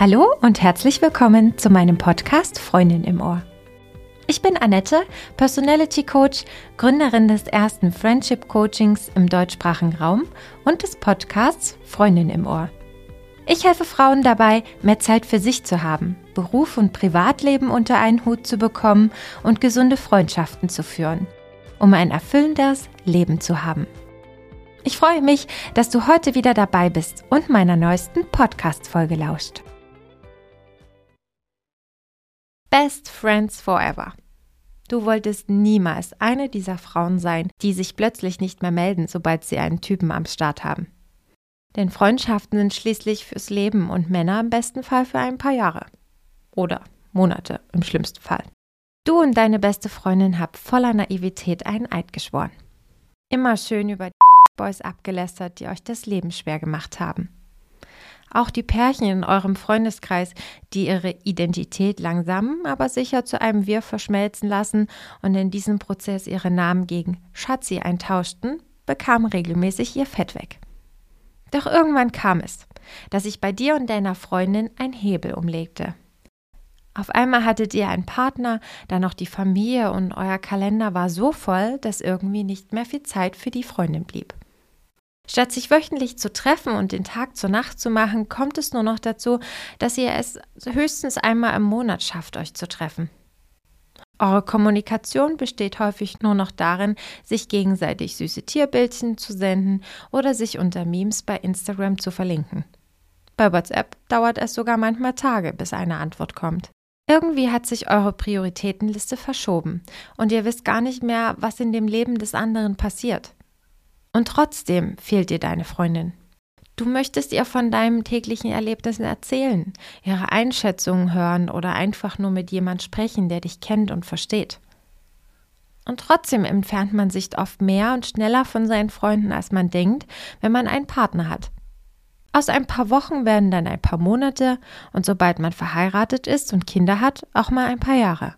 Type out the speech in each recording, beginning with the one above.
Hallo und herzlich willkommen zu meinem Podcast Freundin im Ohr. Ich bin Annette, Personality Coach, Gründerin des ersten Friendship Coachings im deutschsprachigen Raum und des Podcasts Freundin im Ohr. Ich helfe Frauen dabei, mehr Zeit für sich zu haben, Beruf und Privatleben unter einen Hut zu bekommen und gesunde Freundschaften zu führen, um ein erfüllendes Leben zu haben. Ich freue mich, dass du heute wieder dabei bist und meiner neuesten Podcast-Folge lauscht. Best Friends Forever. Du wolltest niemals eine dieser Frauen sein, die sich plötzlich nicht mehr melden, sobald sie einen Typen am Start haben. Denn Freundschaften sind schließlich fürs Leben und Männer im besten Fall für ein paar Jahre. Oder Monate im schlimmsten Fall. Du und deine beste Freundin habt voller Naivität einen Eid geschworen. Immer schön über die Boys abgelästert, die euch das Leben schwer gemacht haben. Auch die Pärchen in eurem Freundeskreis, die ihre Identität langsam, aber sicher zu einem Wir verschmelzen lassen und in diesem Prozess ihre Namen gegen Schatzi eintauschten, bekamen regelmäßig ihr Fett weg. Doch irgendwann kam es, dass sich bei dir und deiner Freundin ein Hebel umlegte. Auf einmal hattet ihr einen Partner, dann noch die Familie und euer Kalender war so voll, dass irgendwie nicht mehr viel Zeit für die Freundin blieb. Statt sich wöchentlich zu treffen und den Tag zur Nacht zu machen, kommt es nur noch dazu, dass ihr es höchstens einmal im Monat schafft, euch zu treffen. Eure Kommunikation besteht häufig nur noch darin, sich gegenseitig süße Tierbildchen zu senden oder sich unter Memes bei Instagram zu verlinken. Bei WhatsApp dauert es sogar manchmal Tage, bis eine Antwort kommt. Irgendwie hat sich eure Prioritätenliste verschoben und ihr wisst gar nicht mehr, was in dem Leben des anderen passiert. Und trotzdem fehlt dir deine Freundin. Du möchtest ihr von deinen täglichen Erlebnissen erzählen, ihre Einschätzungen hören oder einfach nur mit jemand sprechen, der dich kennt und versteht. Und trotzdem entfernt man sich oft mehr und schneller von seinen Freunden, als man denkt, wenn man einen Partner hat. Aus ein paar Wochen werden dann ein paar Monate und sobald man verheiratet ist und Kinder hat, auch mal ein paar Jahre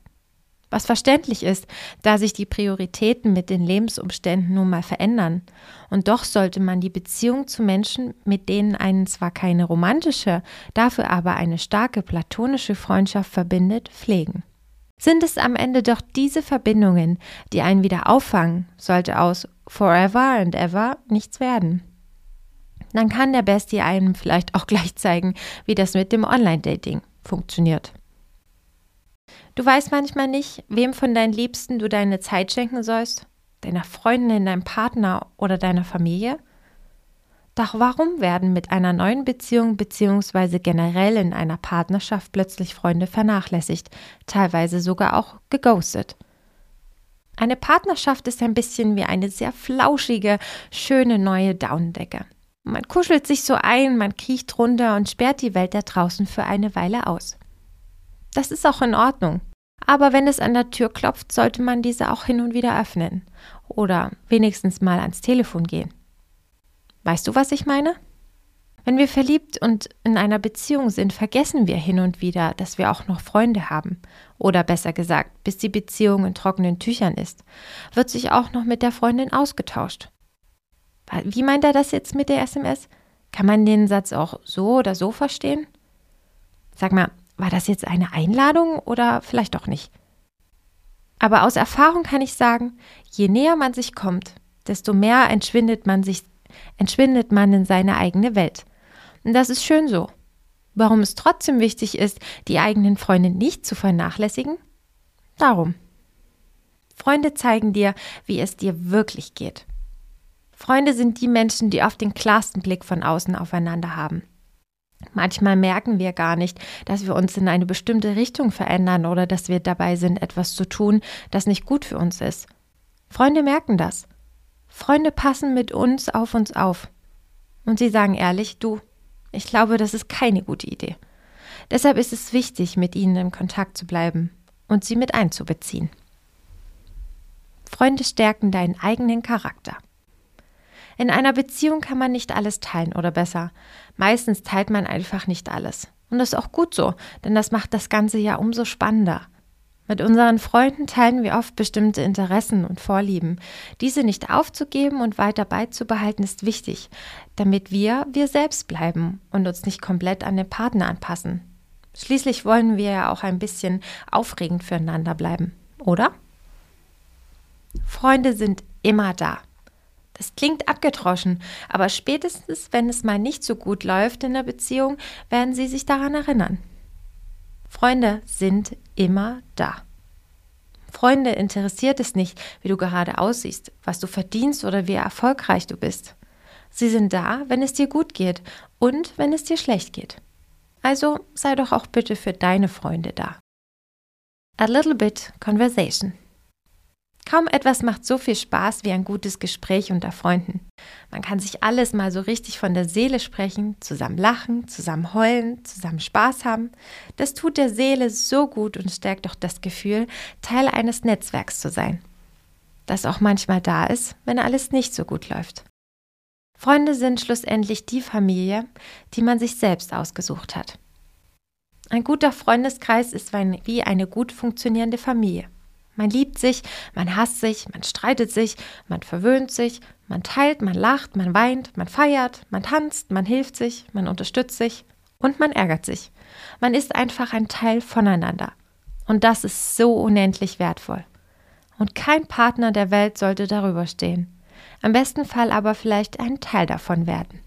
was verständlich ist, da sich die Prioritäten mit den Lebensumständen nun mal verändern. Und doch sollte man die Beziehung zu Menschen, mit denen einen zwar keine romantische, dafür aber eine starke platonische Freundschaft verbindet, pflegen. Sind es am Ende doch diese Verbindungen, die einen wieder auffangen, sollte aus Forever and Ever nichts werden. Dann kann der Bestie einem vielleicht auch gleich zeigen, wie das mit dem Online-Dating funktioniert. Du weißt manchmal nicht, wem von deinen Liebsten du deine Zeit schenken sollst, deiner Freundin, deinem Partner oder deiner Familie. Doch warum werden mit einer neuen Beziehung bzw. generell in einer Partnerschaft plötzlich Freunde vernachlässigt, teilweise sogar auch geghostet? Eine Partnerschaft ist ein bisschen wie eine sehr flauschige, schöne neue Daunendecke. Man kuschelt sich so ein, man kriecht runter und sperrt die Welt da draußen für eine Weile aus. Das ist auch in Ordnung. Aber wenn es an der Tür klopft, sollte man diese auch hin und wieder öffnen oder wenigstens mal ans Telefon gehen. Weißt du, was ich meine? Wenn wir verliebt und in einer Beziehung sind, vergessen wir hin und wieder, dass wir auch noch Freunde haben. Oder besser gesagt, bis die Beziehung in trockenen Tüchern ist, wird sich auch noch mit der Freundin ausgetauscht. Wie meint er das jetzt mit der SMS? Kann man den Satz auch so oder so verstehen? Sag mal, war das jetzt eine Einladung oder vielleicht doch nicht? Aber aus Erfahrung kann ich sagen, je näher man sich kommt, desto mehr entschwindet man sich, entschwindet man in seine eigene Welt. Und das ist schön so. Warum es trotzdem wichtig ist, die eigenen Freunde nicht zu vernachlässigen? Darum. Freunde zeigen dir, wie es dir wirklich geht. Freunde sind die Menschen, die oft den klarsten Blick von außen aufeinander haben. Manchmal merken wir gar nicht, dass wir uns in eine bestimmte Richtung verändern oder dass wir dabei sind, etwas zu tun, das nicht gut für uns ist. Freunde merken das. Freunde passen mit uns auf uns auf. Und sie sagen ehrlich, du, ich glaube, das ist keine gute Idee. Deshalb ist es wichtig, mit ihnen in Kontakt zu bleiben und sie mit einzubeziehen. Freunde stärken deinen eigenen Charakter. In einer Beziehung kann man nicht alles teilen oder besser. Meistens teilt man einfach nicht alles. Und das ist auch gut so, denn das macht das Ganze ja umso spannender. Mit unseren Freunden teilen wir oft bestimmte Interessen und Vorlieben. Diese nicht aufzugeben und weiter beizubehalten ist wichtig, damit wir wir selbst bleiben und uns nicht komplett an den Partner anpassen. Schließlich wollen wir ja auch ein bisschen aufregend füreinander bleiben, oder? Freunde sind immer da. Das klingt abgedroschen, aber spätestens, wenn es mal nicht so gut läuft in der Beziehung, werden sie sich daran erinnern. Freunde sind immer da. Freunde interessiert es nicht, wie du gerade aussiehst, was du verdienst oder wie erfolgreich du bist. Sie sind da, wenn es dir gut geht und wenn es dir schlecht geht. Also sei doch auch bitte für deine Freunde da. A little bit conversation. Kaum etwas macht so viel Spaß wie ein gutes Gespräch unter Freunden. Man kann sich alles mal so richtig von der Seele sprechen, zusammen lachen, zusammen heulen, zusammen Spaß haben. Das tut der Seele so gut und stärkt auch das Gefühl, Teil eines Netzwerks zu sein. Das auch manchmal da ist, wenn alles nicht so gut läuft. Freunde sind schlussendlich die Familie, die man sich selbst ausgesucht hat. Ein guter Freundeskreis ist wie eine gut funktionierende Familie. Man liebt sich, man hasst sich, man streitet sich, man verwöhnt sich, man teilt, man lacht, man weint, man feiert, man tanzt, man hilft sich, man unterstützt sich und man ärgert sich. Man ist einfach ein Teil voneinander. Und das ist so unendlich wertvoll. Und kein Partner der Welt sollte darüber stehen. Am besten Fall aber vielleicht ein Teil davon werden.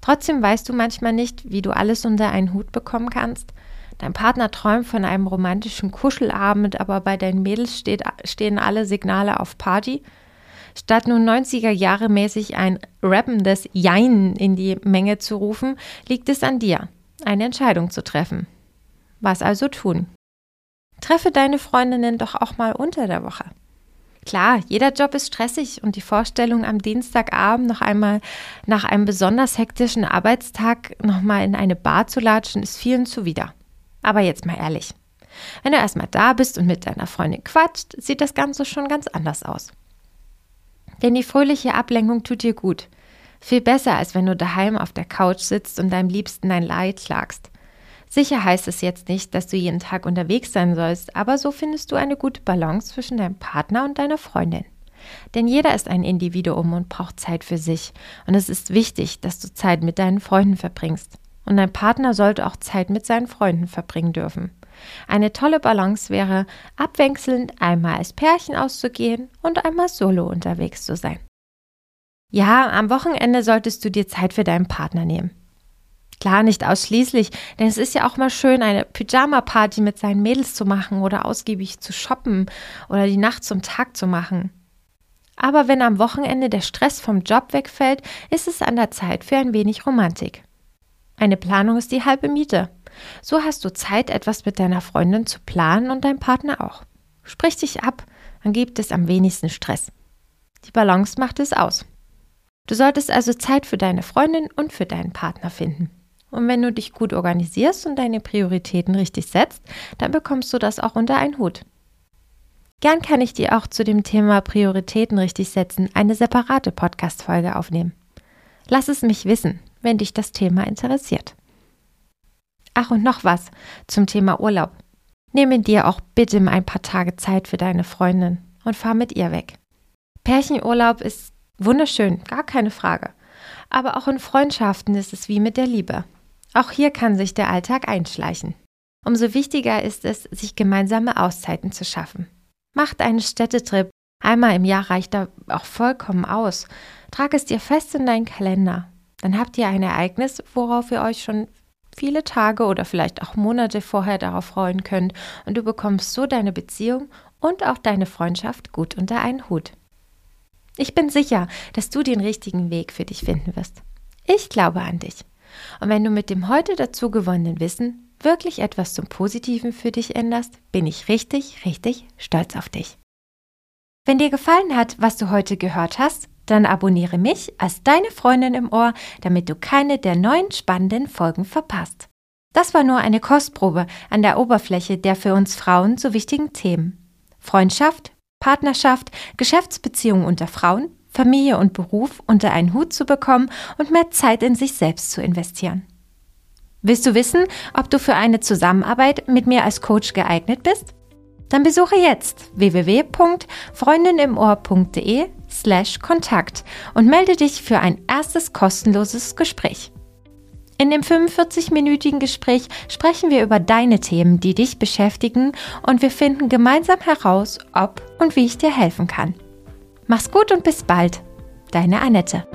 Trotzdem weißt du manchmal nicht, wie du alles unter einen Hut bekommen kannst Dein Partner träumt von einem romantischen Kuschelabend, aber bei deinen Mädels steht, stehen alle Signale auf Party. Statt nun 90er Jahre mäßig ein rappendes Jein in die Menge zu rufen, liegt es an dir, eine Entscheidung zu treffen. Was also tun? Treffe deine Freundinnen doch auch mal unter der Woche. Klar, jeder Job ist stressig und die Vorstellung, am Dienstagabend noch einmal nach einem besonders hektischen Arbeitstag noch mal in eine Bar zu latschen, ist vielen zuwider. Aber jetzt mal ehrlich. Wenn du erstmal da bist und mit deiner Freundin quatscht, sieht das Ganze schon ganz anders aus. Denn die fröhliche Ablenkung tut dir gut. Viel besser, als wenn du daheim auf der Couch sitzt und deinem Liebsten dein Leid klagst. Sicher heißt es jetzt nicht, dass du jeden Tag unterwegs sein sollst, aber so findest du eine gute Balance zwischen deinem Partner und deiner Freundin. Denn jeder ist ein Individuum und braucht Zeit für sich. Und es ist wichtig, dass du Zeit mit deinen Freunden verbringst. Und dein Partner sollte auch Zeit mit seinen Freunden verbringen dürfen. Eine tolle Balance wäre, abwechselnd einmal als Pärchen auszugehen und einmal solo unterwegs zu sein. Ja, am Wochenende solltest du dir Zeit für deinen Partner nehmen. Klar, nicht ausschließlich, denn es ist ja auch mal schön, eine Pyjama-Party mit seinen Mädels zu machen oder ausgiebig zu shoppen oder die Nacht zum Tag zu machen. Aber wenn am Wochenende der Stress vom Job wegfällt, ist es an der Zeit für ein wenig Romantik. Eine Planung ist die halbe Miete. So hast du Zeit, etwas mit deiner Freundin zu planen und dein Partner auch. Sprich dich ab, dann gibt es am wenigsten Stress. Die Balance macht es aus. Du solltest also Zeit für deine Freundin und für deinen Partner finden. Und wenn du dich gut organisierst und deine Prioritäten richtig setzt, dann bekommst du das auch unter einen Hut. Gern kann ich dir auch zu dem Thema Prioritäten richtig setzen eine separate Podcast-Folge aufnehmen. Lass es mich wissen wenn dich das Thema interessiert. Ach und noch was zum Thema Urlaub. Nehme dir auch bitte mal ein paar Tage Zeit für deine Freundin und fahr mit ihr weg. Pärchenurlaub ist wunderschön, gar keine Frage. Aber auch in Freundschaften ist es wie mit der Liebe. Auch hier kann sich der Alltag einschleichen. Umso wichtiger ist es, sich gemeinsame Auszeiten zu schaffen. Macht einen Städtetrip. Einmal im Jahr reicht da auch vollkommen aus. Trag es dir fest in deinen Kalender dann habt ihr ein Ereignis, worauf ihr euch schon viele Tage oder vielleicht auch Monate vorher darauf freuen könnt und du bekommst so deine Beziehung und auch deine Freundschaft gut unter einen Hut. Ich bin sicher, dass du den richtigen Weg für dich finden wirst. Ich glaube an dich. Und wenn du mit dem heute dazu gewonnenen Wissen wirklich etwas zum Positiven für dich änderst, bin ich richtig, richtig stolz auf dich. Wenn dir gefallen hat, was du heute gehört hast, dann abonniere mich als deine Freundin im Ohr, damit du keine der neuen spannenden Folgen verpasst. Das war nur eine Kostprobe an der Oberfläche der für uns Frauen so wichtigen Themen. Freundschaft, Partnerschaft, Geschäftsbeziehungen unter Frauen, Familie und Beruf unter einen Hut zu bekommen und mehr Zeit in sich selbst zu investieren. Willst du wissen, ob du für eine Zusammenarbeit mit mir als Coach geeignet bist? Dann besuche jetzt www.freundinimohr.de slash Kontakt und melde dich für ein erstes kostenloses Gespräch. In dem 45-minütigen Gespräch sprechen wir über deine Themen, die dich beschäftigen und wir finden gemeinsam heraus, ob und wie ich dir helfen kann. Mach's gut und bis bald. Deine Annette.